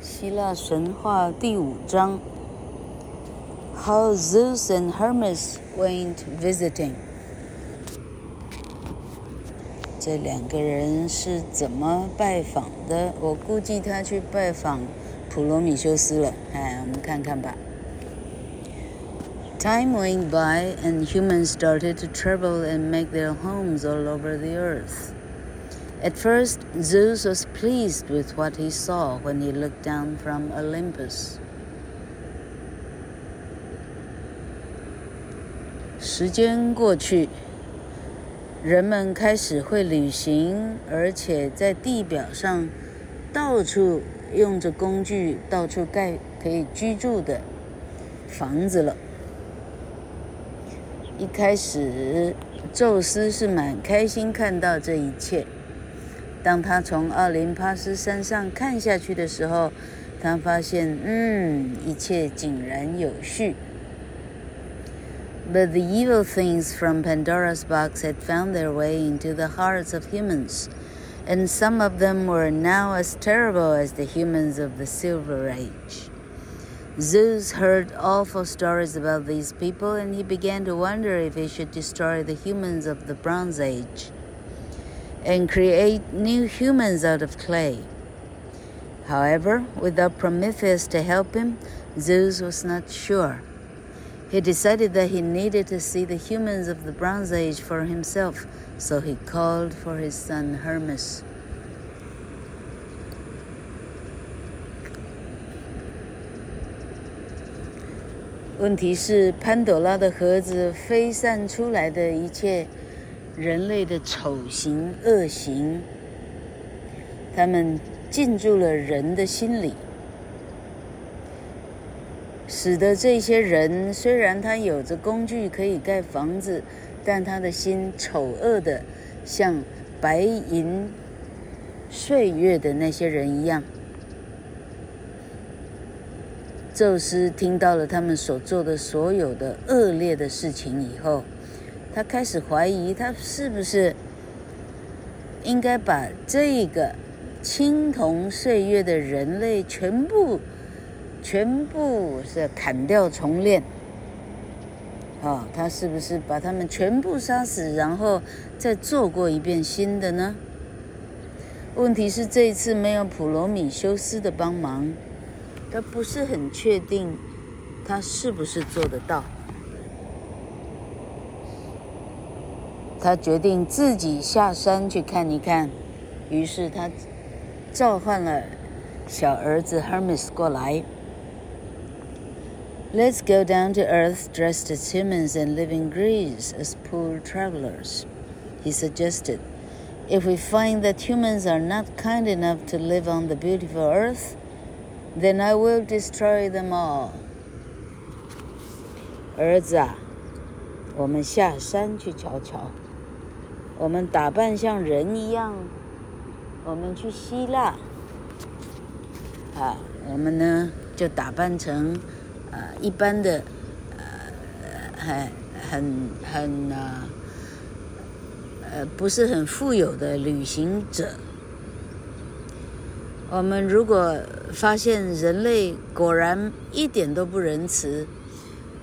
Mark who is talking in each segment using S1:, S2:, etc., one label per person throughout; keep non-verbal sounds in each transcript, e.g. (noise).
S1: 希腊神话第五章，How Zeus and Hermes went visiting。这两个人是怎么拜访的？我估计他去拜访普罗米修斯了。哎，我们看看吧。Time went by, and humans started to travel and make their homes all over the earth. At first, Zeus was pleased with what he saw when he looked down from Olympus. 时间过去，人们开始会旅行，而且在地表上到处用着工具，到处盖可以居住的房子了。一开始，宙斯是蛮开心看到这一切。当他从奥林帕斯山上看下去的时候，他发现，嗯，一切井然有序。But the evil things from Pandora's box had found their way into the hearts of humans, and some of them were now as terrible as the humans of the Silver Age. Zeus heard awful stories about these people, and he began to wonder if he should destroy the humans of the Bronze Age and create new humans out of clay. However, without Prometheus to help him, Zeus was not sure. He decided that he needed to see the humans of the Bronze Age for himself, so he called for his son Hermes. 问人类的丑行恶行，他们进驻了人的心里，使得这些人虽然他有着工具可以盖房子，但他的心丑恶的像白银岁月的那些人一样。宙斯听到了他们所做的所有的恶劣的事情以后。他开始怀疑，他是不是应该把这个青铜岁月的人类全部、全部是砍掉重练？啊，他是不是把他们全部杀死，然后再做过一遍新的呢？问题是这一次没有普罗米修斯的帮忙，他不是很确定他是不是做得到。他决定自己下山去看一看，于是他召唤了小儿子 Hermes 过来。Let's go down to earth dressed as humans and live in Greece as poor travelers, he suggested. If we find that humans are not kind enough to live on the beautiful earth, then I will destroy them all. 儿子啊，我们下山去瞧瞧。 我们打扮像人一样，我们去希腊，啊，我们呢就打扮成，呃，一般的，呃，很很很啊，呃，不是很富有的旅行者。我们如果发现人类果然一点都不仁慈，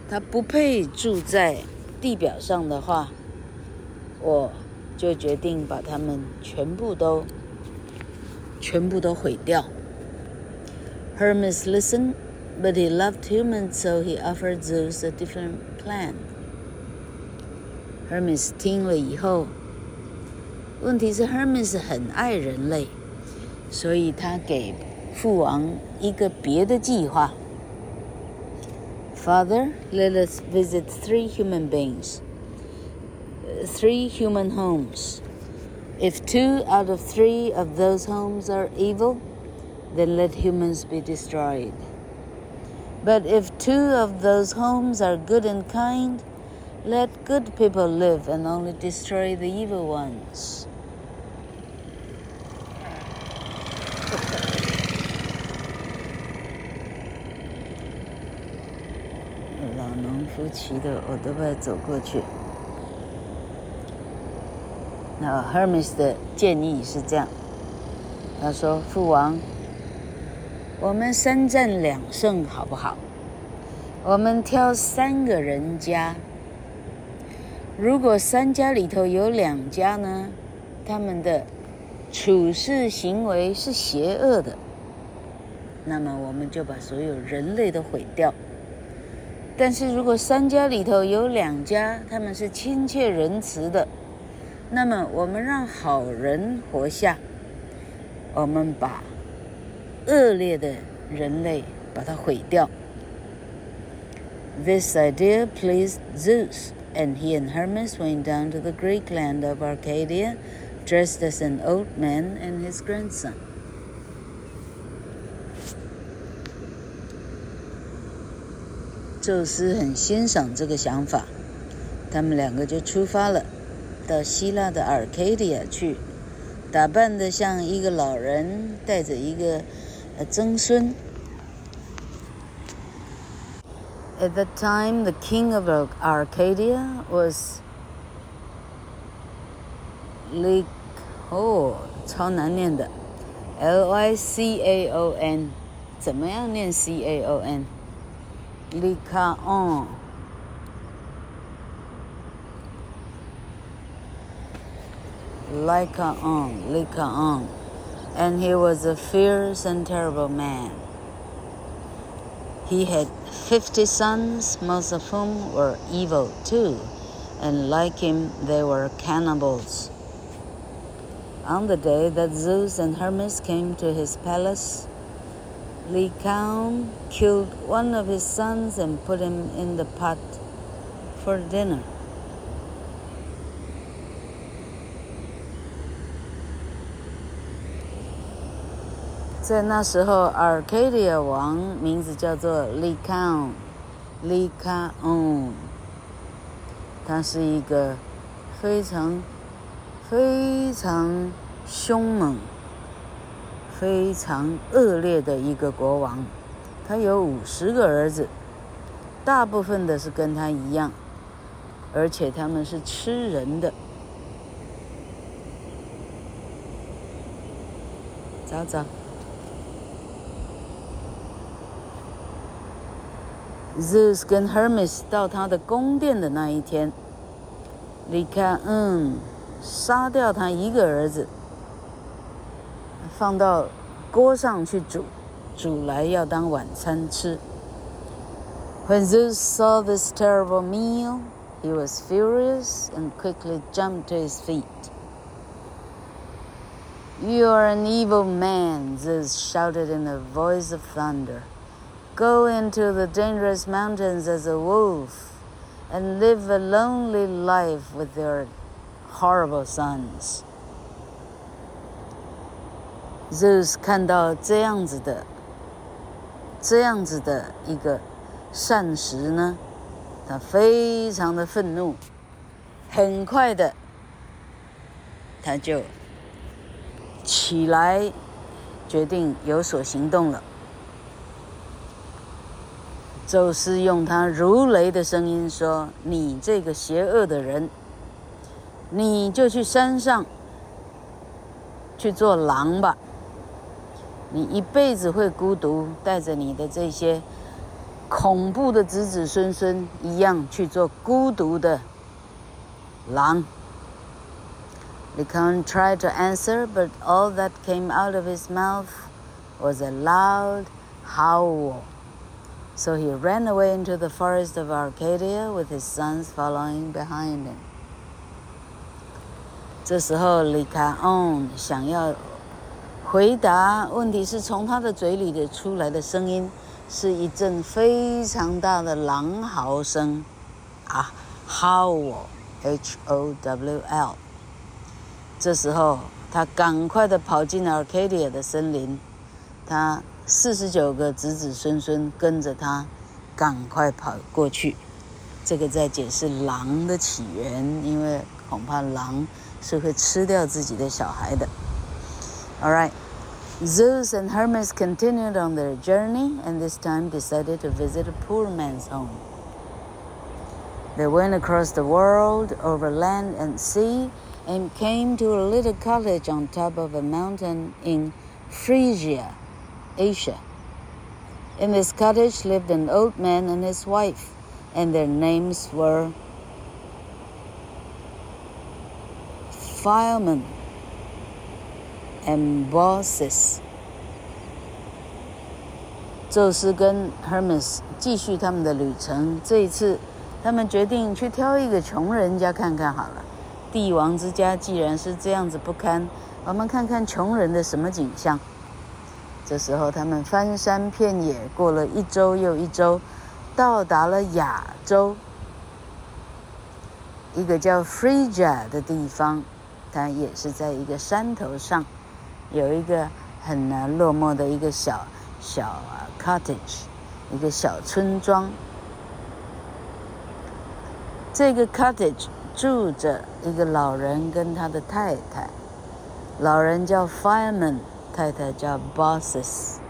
S1: 他不配住在地表上的话，我。就决定把他们全部都、全部都毁掉。Hermes listened, but he loved humans, so he offered Zeus a different plan. Hermes 听了以后，问题是 Hermes 很爱人类，所以他给父王一个别的计划。Father, let us visit three human beings. three human homes. If two out of three of those homes are evil, then let humans be destroyed. But if two of those homes are good and kind, let good people live and only destroy the evil ones. (laughs) 老农夫骑的欧兜拜走过去。 那 Hermes 的建议是这样，他说：“父王，我们三战两胜好不好？我们挑三个人家，如果三家里头有两家呢，他们的处事行为是邪恶的，那么我们就把所有人类都毁掉。但是如果三家里头有两家，他们是亲切仁慈的，那么我们让好人活下，我们把恶劣的人类把它毁掉。This idea pleased Zeus, and he and Hermes went down to the Greek land of Arcadia, dressed as an old man and his grandson. 宙斯很欣赏这个想法，他们两个就出发了，到希腊的 Arcadia 去，打扮得像一个老人，带着一个呃曾孙。At that time, the king of Arcadia was Lycaon，哦，超难念的，L-Y-C-A-O-N，怎么样念 C-A-O-N？Lycaon. Lycaon, Lycaon. And he was a fierce and terrible man. He had fifty sons, most of whom were evil too, and like him, they were cannibals. On the day that Zeus and Hermes came to his palace, Lycaon killed one of his sons and put him in the pot for dinner. 在那时候，Arcadia 王名字叫做 Lycaon，Lycaon，他是一个非常非常凶猛。非常恶劣的一个国王，他有五十个儿子，大部分的是跟他一样，而且他们是吃人的。早早 ，Zeus 跟 Hermes 到他的宫殿的那一天，你看，嗯，杀掉他一个儿子。放到锅上去煮，煮来要当晚餐吃。When Zeus saw this terrible meal, he was furious and quickly jumped to his feet. You are an evil man, Zeus shouted in a voice of thunder. Go into the dangerous mountains as a wolf and live a lonely life with your horrible sons. Zeus 看到这样子的，这样子的一个膳食呢，他非常的愤怒，很快的，他就起来，决定有所行动了。 宙斯用他如雷的声音说：“你这个邪恶的人，你就去山上去做狼吧。”你一辈子会孤独，带着你的这些恐怖的子子孙孙一样去做孤独的狼。Lycaon tried to answer, but all that came out of his mouth was a loud howl. So he ran away into the forest of Arcadia with his sons following behind him. 这时候，Lycaon 想要。回答问题是从他的嘴里的出来的声音，是一阵非常大的狼嚎声，啊，howl，h o w l。这时候他赶快的跑进了 Arcadia 的森林，他 四十九个子子孙孙跟着他，赶快跑过去。这个在解释狼的起源，因为恐怕狼是会吃掉自己的小孩的。All right. Zeus and Hermes continued on their journey and this time decided to visit a poor man's home. They went across the world, over land and sea, and came to a little cottage on top of a mountain in Phrygia, Asia. In this cottage lived an old man and his wife, and their names were Philemon and Baucis。宙斯跟 Hermes 继续他们的旅程。这一次，他们决定去挑一个穷人家看看好了。帝王之家既然是这样子不堪，我们看看穷人的什么景象。 这时候，他们翻山遍野，过了一周又一周，到达了亚洲一个叫 Phrygia 的地方。它也是在一个山头上，有一个很难落寞的一个小小啊 cottage，一个小村庄。这个 cottage 住着一个老人跟他的太太，老人叫 Fireman。太太叫 bosses.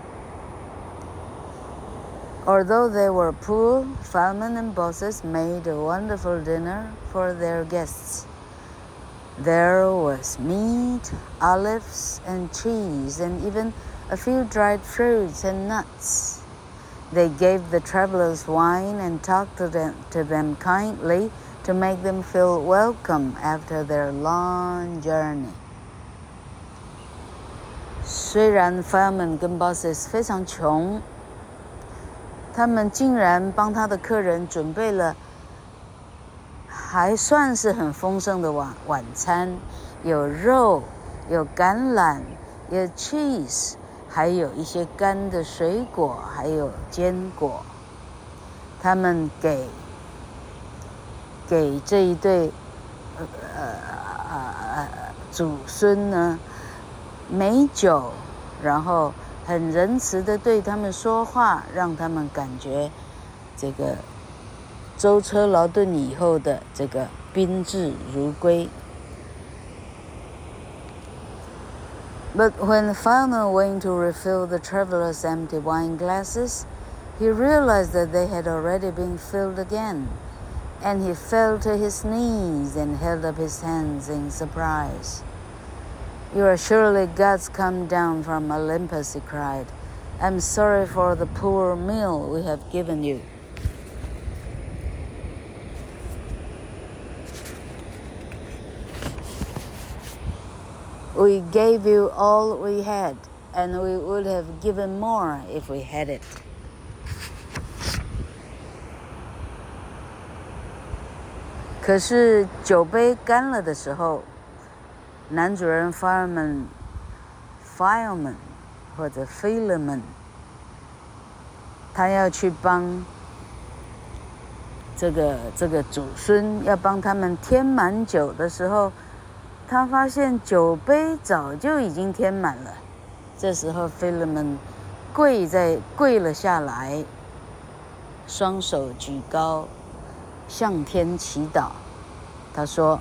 S1: Although they were poor, Falman and bosses made a wonderful dinner for their guests. There was meat, olives, and cheese, and even a few dried fruits and nuts. They gave the travelers wine and talked to them, to them kindly to make them feel welcome after their long journey. 虽然 Philemon 跟 bosses 非常穷，他们竟然帮他的客人准备了还算是很丰盛的晚晚餐，有肉，有橄榄，有 cheese，还有一些干的水果，还有坚果。他们给给这一对呃呃呃祖孙呢，美酒，然后很仁慈的对他们说话，让他们感觉这个舟车劳顿以后的这个宾至如归。But when the farmer went to refill the travelers' empty wine glasses, he realized that they had already been filled again, and he fell to his knees and held up his hands in surprise. You are surely gods come down from Olympus, he cried. I'm sorry for the poor meal we have given you. We gave you all we had, and we would have given more if we had it. 可是酒杯干了的时候。 男主人 Philemon，Philemon 或者 Philemon，他要去帮这个这个祖孙要帮他们添满酒的时候，他发现酒杯早就已经添满了。这时候 Philemon 跪在跪了下来，双手举高，向天祈祷。他说。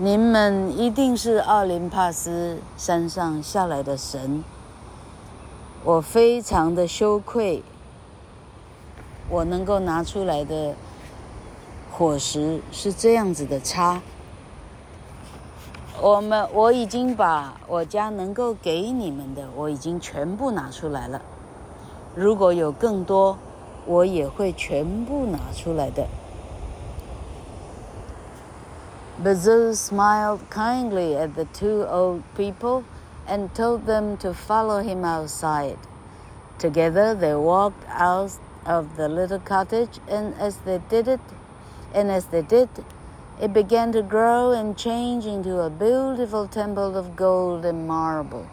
S1: 你们一定是奥林帕斯山上下来的神，我非常的羞愧。我能够拿出来的伙食是这样子的差。我们我已经把我家能够给你们的，我已经全部拿出来了。如果有更多，我也会全部拿出来的。But Zeus smiled kindly at the two old people and told them to follow him outside. Together they walked out of the little cottage, and as they did it, and as they did, it began to grow and change into a beautiful temple of gold and marble.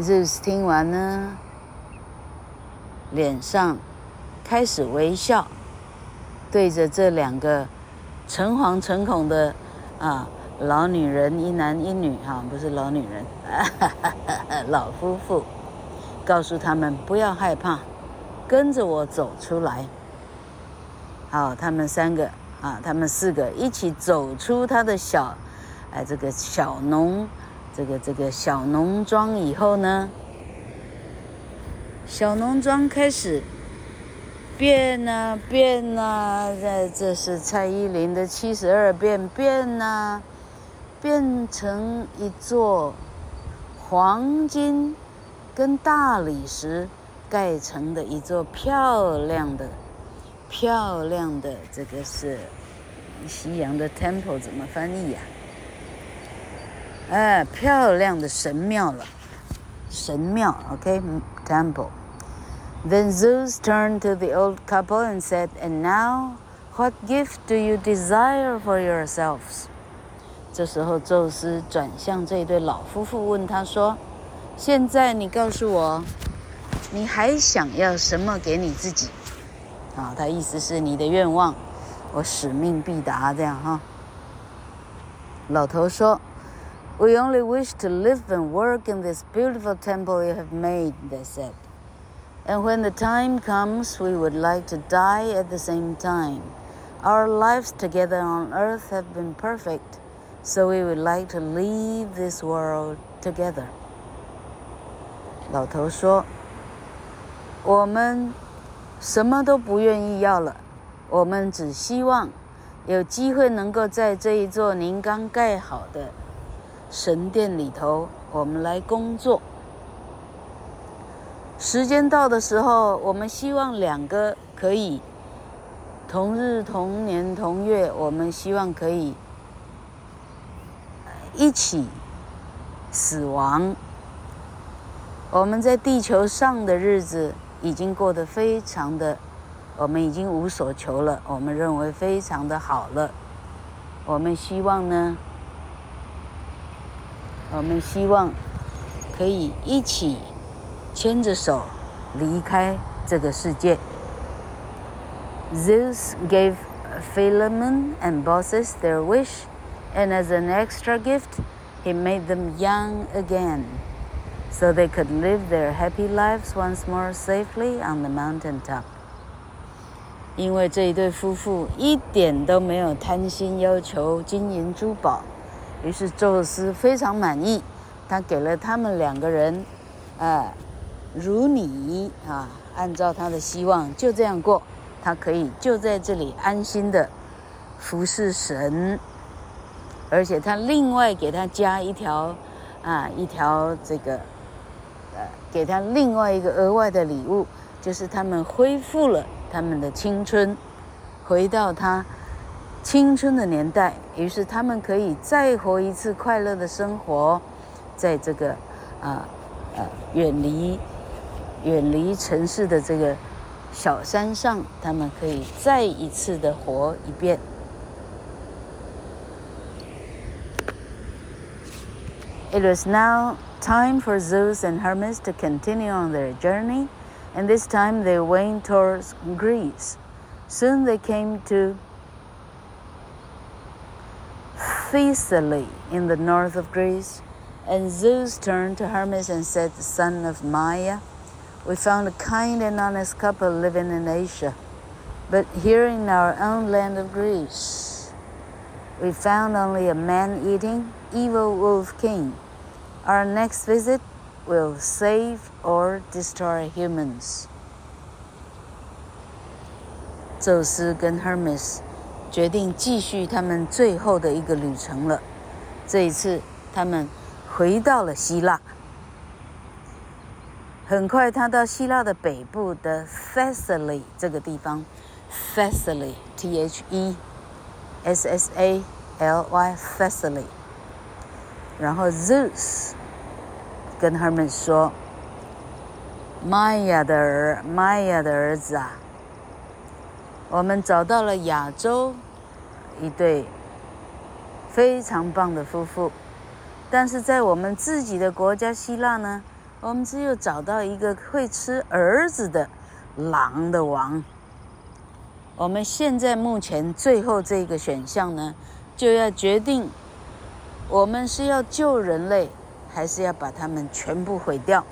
S1: Zeus 听完呢，脸上开始微笑。 对着这两个诚惶诚恐的啊老女人，一男一女哈、啊，不是老女人，哈哈哈，老夫妇，告诉他们不要害怕，跟着我走出来。好，他们三个啊，他们四个一起走出他的小，哎，这个小农，这个这个小农庄以后呢，小农庄开始。变呐变呐，这这是蔡依林的七十二变变呐，变成一座黄金跟大理石盖成的一座漂亮的、漂亮的，这个是西洋的 temple 怎么翻译呀？哎，漂亮的神庙了，神庙，OK，temple。Then Zeus turned to the old couple and said, "And now, what gift do you desire for yourselves?" 这时候，宙斯转向这对老夫妇，问他说：“现在你告诉我，你还想要什么给你自己？”啊，他意思是你的愿望，我使命必达，这样哈。老头说：“We only wish to live and work in this beautiful temple you have made,” they said. “And when the time comes, we would like to die at the same time. Our lives together on earth have been perfect.” So we would like to leave this world together. 老头说：“我们什么都不愿意要了，我们只希望有机会能够在这一座您刚盖好的神殿里头，我们来工作。 时间到的时候，我们希望两个可以同日同年同月，我们希望可以。”一起死亡。我们在地球上的日子已经过得非常的，我们已经无所求了。我们认为非常的好了。我们希望呢，我们希望可以一起牵着手离开这个世界。Zeus gave Philemon and Baucis their wish. And as an extra gift, he made them young again, so they could live their happy lives once more safely on the mountain top. 因为这一对夫妇一点都没有贪心要求金银珠宝，于是宙斯非常满意，他给了他们两个人，啊， 如你啊，按照他的希望就这样过，他可以就在这里安心的服侍神。而且他另外给他加一条，啊，一条这个，呃，给他另外一个额外的礼物，就是他们恢复了他们的青春，回到他青春的年代，于是他们可以再活一次快乐的生活，在这个，啊，呃，远离远离城市的这个小山上，他们可以再一次的活一遍。It was now time for Zeus and Hermes to continue on their journey, and this time they went towards Greece. Soon they came to Thessaly in the north of Greece, and Zeus turned to Hermes and said, Son of Maia, we found a kind and honest couple living in Asia, but here in our own land of Greece, we found only a man eating, evil wolf king. Our next visit will save or destroy humans. 宙斯跟 Hermes 决定继续他们最后的一个旅程了。这一次，他们回到了希腊。 很快，他到希腊的北部的 Thessaly 这个地方，Thessaly，T-H-E-S-S-A-L-Y，Thessaly。然后 Zeus 跟他们说：“Maia 的儿，Maia 的儿子啊，我们找到了亚洲一对非常棒的夫妇，但是在我们自己的国家希腊呢，我们只有找到一个会吃儿子的狼的王。我们现在目前最后这个选项呢，就要决定。”我们是要救人类，还是要把他们全部毁掉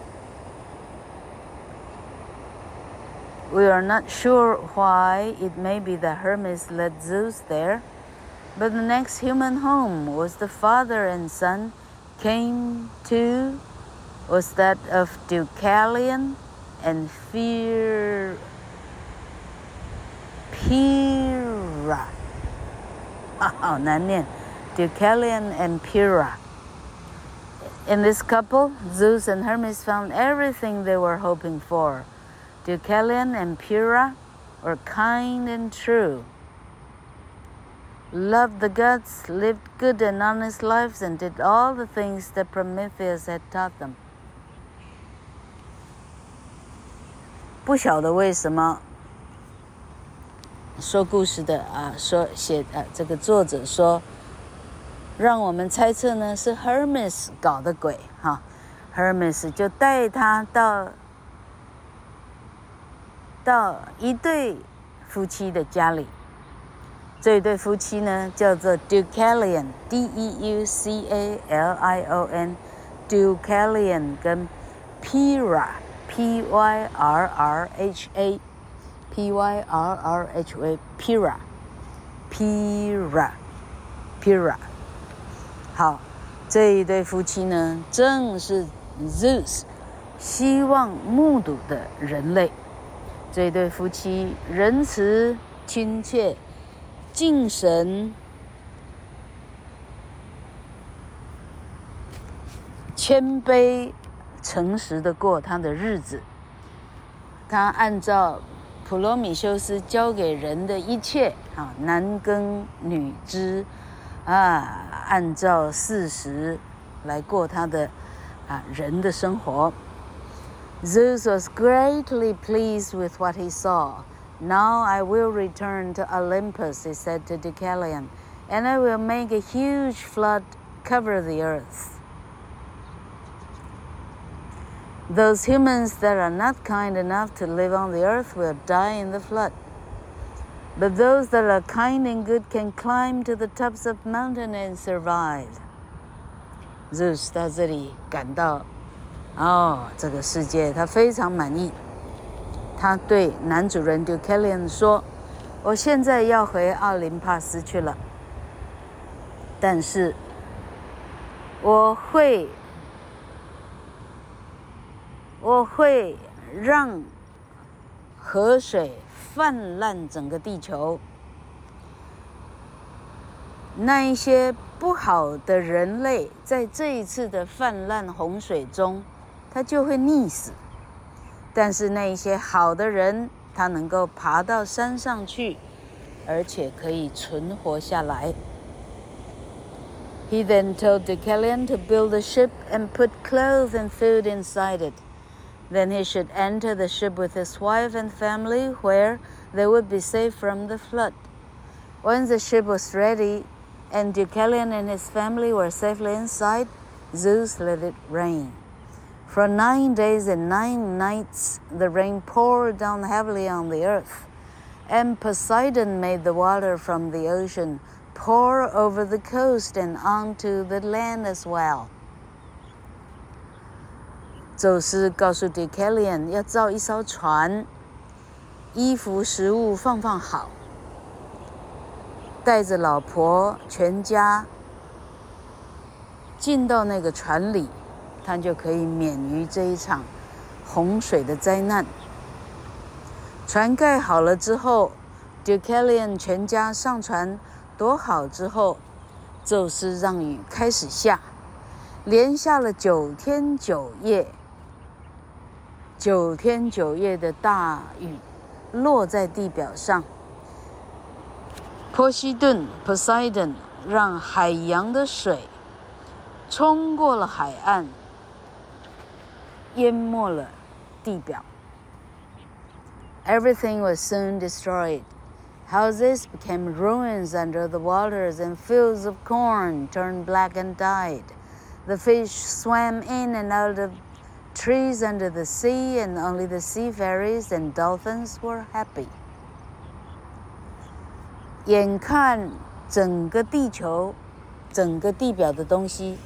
S1: ？We are not sure why it may be that Hermes led Zeus there, but the next human home was the father and son came to was that of Deucalion and Fear Pyrrha，啊，好难念。Deucalion and Pyrrha， In this couple, Zeus and Hermes found everything they were hoping for. Deucalion and Pyrrha were kind and true, loved the gods, lived good and honest lives, and did all the things that Prometheus had taught them. 不晓得为什么说故事的啊，说写啊，这个作者说，让我们猜测呢是 Hermes 搞的鬼哈，Hermes 就带他到到一对夫妻的家里，这一对夫妻呢叫做 Deucalion，D-E-U-C-A-L-I-O-N，Deucalion 跟 Pira。P Y R R H A P Y R R H A Pyrrha Pyrrha Pyrrha 好，这一对夫妻呢，正是 Zeus 希望目睹的人类。这一对夫妻仁慈、亲切、敬神、谦卑。诚实的过他的日子，他按照普罗米修斯教给人的一切啊，男耕女织，啊，按照事实来过他的啊人的生活。Zeus was greatly pleased with what he saw. Now I will return to Olympus, he said to Deucalion, and I will make a huge flood cover the earth. Those humans that are not kind enough to live on the earth will die in the flood. But those that are kind and good can climb to the tops of mountain and survive. Zeus 到这里感到，哦，这个世界他非常满意。他对男主人 Deucalion 说：“我现在要回奥林帕斯去了，但是我会。” 我会让河水泛滥整个地球，那一些不好的人类在这一次的泛滥洪水中，他就会溺死；但是那一些好的人，他能够爬到山上去，而且可以存活下来。He then told Deucalion to build a ship and put clothes and food inside it. Then he should enter the ship with his wife and family, where they would be safe from the flood. When the ship was ready and Deucalion and his family were safely inside, Zeus let it rain. For nine days and nine nights, the rain poured down heavily on the earth, and Poseidon made the water from the ocean pour over the coast and onto the land as well. 宙斯告诉 Deucalion 要造一艘船，衣服、食物放放好，带着老婆全家进到那个船里，他就可以免于这一场洪水的灾难。船盖好了之后，Deucalion 全家上船躲好之后，宙斯让雨开始下，连下了九天九夜。九天九夜的大雨落在地表上，波西顿 （Poseidon） 让海洋的水冲过了海岸，淹没了地表。Everything was soon destroyed. Houses became ruins under the waters, and fields of corn turned black and died. The fish swam in and out of trees under the sea, and only the seafaries and dolphins were happy. 眼看整个地球、整个地表的东西，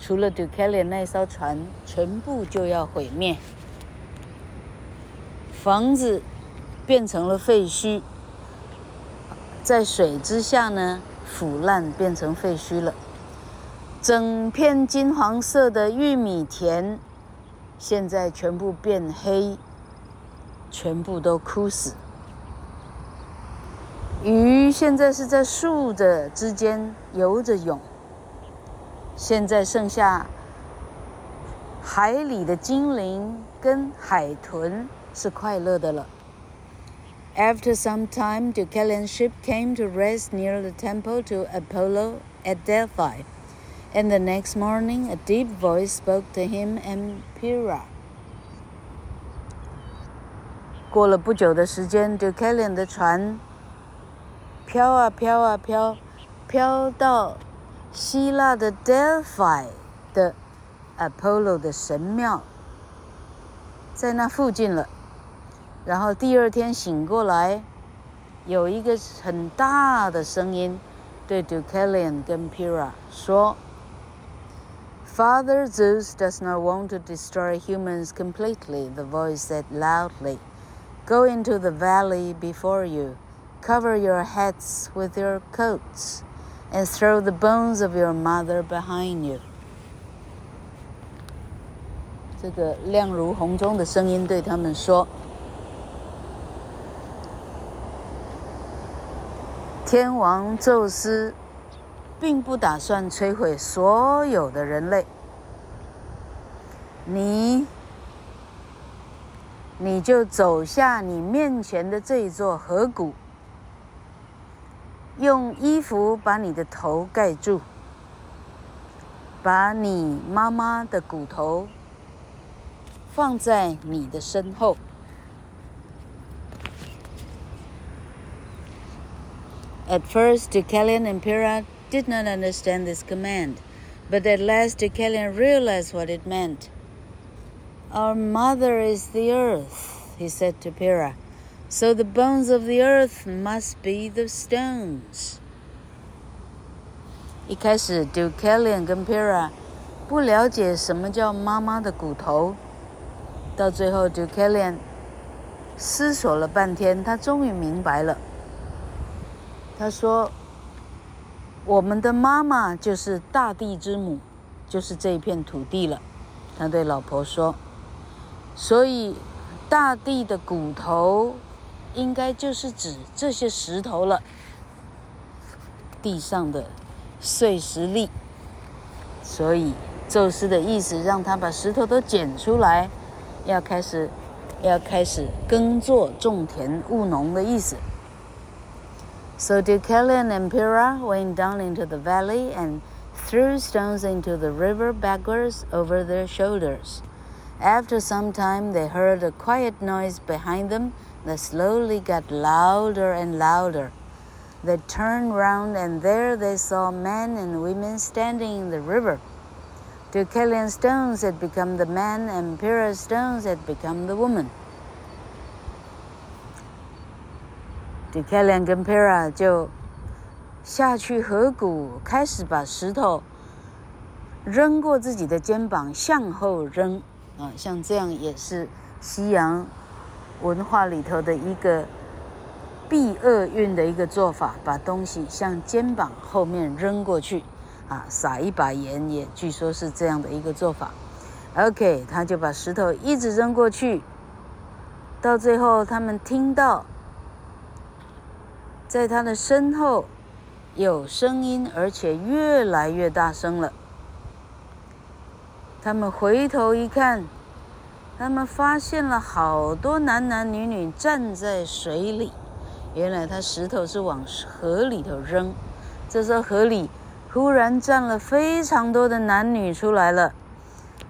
S1: 除了 Deucalion 那艘船，全部就要毁灭。房子变成了废墟，在水之下呢，腐烂变成废墟了。整片金黄色的玉米田。现在全部变黑，全部都枯死。鱼现在是在树的之间游着泳。现在剩下海里的精灵跟海豚是快乐的了。After some time, Deucalion's ship came to rest near the temple to Apollo at Delphi. And the next morning, a deep voice spoke to him and Pyrrha. 过了不久的时间，Deucalion 的船飘啊飘啊飘，飘到希腊的 Delphi 的 Apollo 的神庙，在那附近了。然后第二天醒过来，有一个很大的声音对 Deucalion 跟 Pyrrha 说 ：“Father Zeus does not want to destroy humans completely,” the voice said loudly. Go into the valley before you, cover your heads with your coats, and throw the bones of your mother behind you. 这个亮如洪钟的声音对他们说：“天王宙斯 并不打算摧毁所有的人类。你。”你就走下你面前的这座河谷，用衣服把你的头盖住，把你妈妈的骨头放在你的身后。At first, Deucalion and Pyrrha did not understand this command, but at last Deucalion realized what it meant. Our mother is the earth, he said to Pyrrha. So the bones of the earth must be the stones. 一开始，Deucalion 跟 Pyrrha 不了解什么叫妈妈的骨头，到最后，Deucalion 思索了半天，他终于明白了。他说：“ 我们的妈妈就是大地之母，就是这一片土地了。”他对老婆说。所以，大地的骨头，应该就是指这些石头了。地上的碎石粒。所以，宙斯的意思让他把石头都捡出来，要开始，要开始耕作、种田、务农的意思。So Deucalion and Pyrrha went down into the valley and threw stones into the river backwards over their shoulders. After some time, they heard a quiet noise behind them that slowly got louder and louder. They turned round, and there they saw men and women standing in the river. Deucalion stones had become the man, and Pyrrha's stones had become the woman. 迪凯莲跟佩拉就下去河谷，开始把石头扔过自己的肩膀，向后扔。啊，像这样也是西洋文化里头的一个避厄运的一个做法，把东西向肩膀后面扔过去，啊，撒一把盐也据说是这样的一个做法。OK，他就把石头一直扔过去，到最后他们听到在他的身后有声音，而且越来越大声了。他们回头一看，他们发现了好多男男女女站在水里。原来他石头是往河里头扔，这时候河里忽然站了非常多的男女出来了。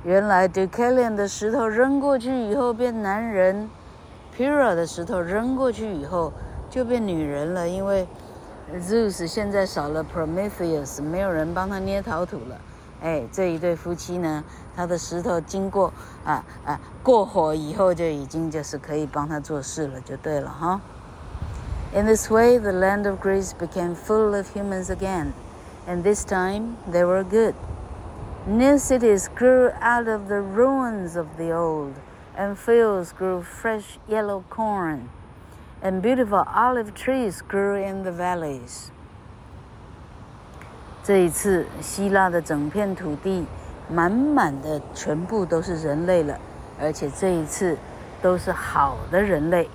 S1: 原来 Deucalion 的石头扔过去以后变男人，Pura 的石头扔过去以后就变女人了，因为 Zeus 现在少了 Prometheus，没有人帮他捏陶土了。哎，这一对夫妻呢，他的石头经过啊啊过火以后，就已经就是可以帮他做事了，就对了哈。In this way, the land of Greece became full of humans again, and this time they were good. New cities grew out of the ruins of the old, and fields grew fresh yellow corn, And beautiful olive trees grew in the valleys. 这一次，希腊的整片土地满满的全部都是人类了，而且这一次都是好的人类。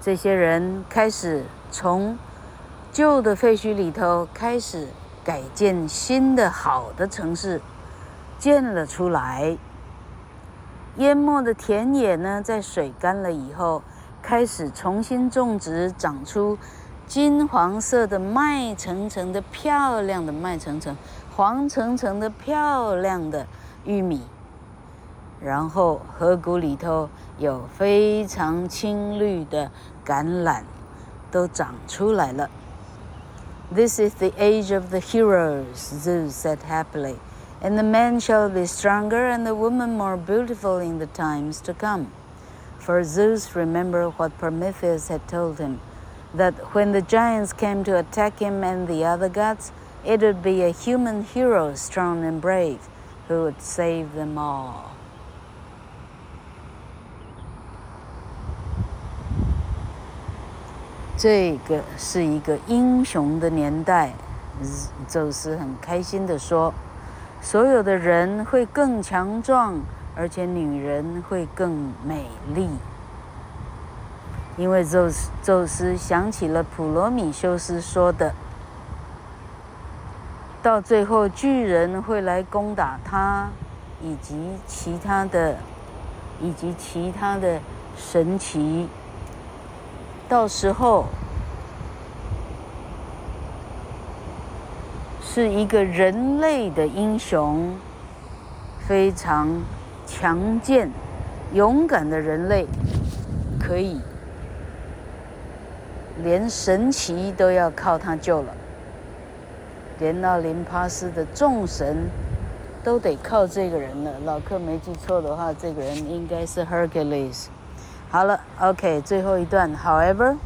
S1: 这些人开始从旧的废墟里头开始改建新的好的城市，建了出来。淹没的田野呢，在水干了以后，开始重新种植，长出金黄色的麦层层的漂亮的麦层层，黄层层的漂亮的玉米。然后河谷里头有非常青绿的橄榄，都长出来了。This is the age of the heroes, Zeus said happily. And the man shall be stronger and the woman more beautiful in the times to come. For Zeus remembered what Prometheus had told him, that when the giants came to attack him and the other gods, it would be a human hero, strong and brave, who would save them all. 这个是一个英雄的年代，宙斯很开心地说。所有的人会更强壮， 而且女人会更美丽。因为宙斯，宙斯想起了普罗米修斯说的，到最后巨人会来攻打他，以及其他的，以及其他的神奇，到时候。是一个人类的英雄，非常强健、勇敢的人类，可以连神只都要靠他救了，连奥林帕斯的众神都得靠这个人了。老克没记错的话，这个人应该是 Hercules。好了，OK，最后一段。However,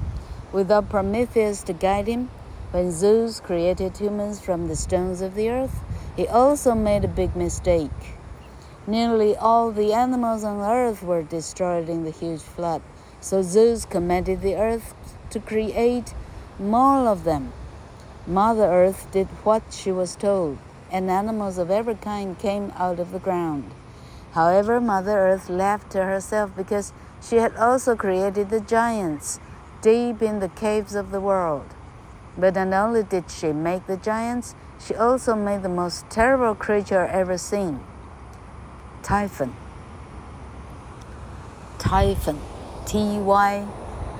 S1: without Prometheus to guide him. When Zeus created humans from the stones of the earth, he also made a big mistake. Nearly all the animals on earth were destroyed in the huge flood, so Zeus commanded the earth to create more of them. Mother Earth did what she was told, and animals of every kind came out of the ground. However, Mother Earth laughed to herself because she had also created the giants deep in the caves of the world. But not only did she make the giants, she also made the most terrible creature ever seen Typhon. Typhon, T Y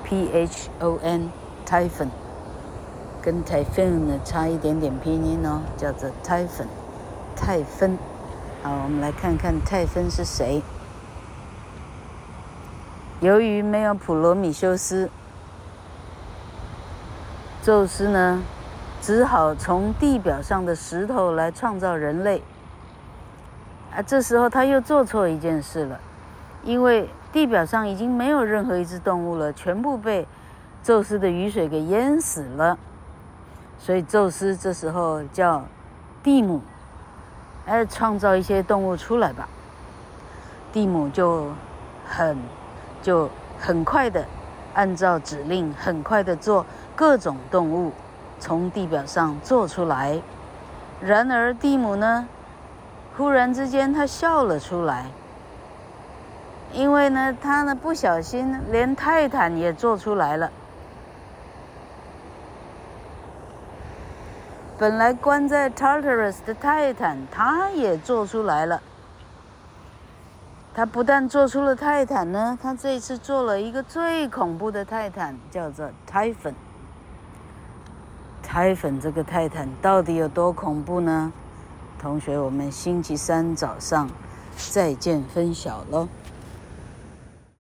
S1: P H O N, Typhon. 跟 typhon 呢差一点点拼音哦，叫做 Typhon，泰芬。好，我们来看看泰芬是谁。由于没有普罗米修斯。宙斯呢，只好从地表上的石头来创造人类。啊，这时候他又做错一件事了，因为地表上已经没有任何一只动物了，全部被宙斯的雨水给淹死了。所以宙斯这时候叫蒂姆，哎创造一些动物出来吧。蒂姆就很就很快的按照指令，很快的做。各种动物从地表上做出来，然而蒂姆呢，忽然之间他笑了出来，因为呢，他呢不小心连泰坦也做出来了。本来关在 Tartarus 的泰坦，他也做出来了。他不但做出了泰坦呢，他这次做了一个最恐怖的泰坦，叫做 Typhon。Typhon 这个泰坦到底有多恐怖呢？同学，我们星期三早上再见分晓喽。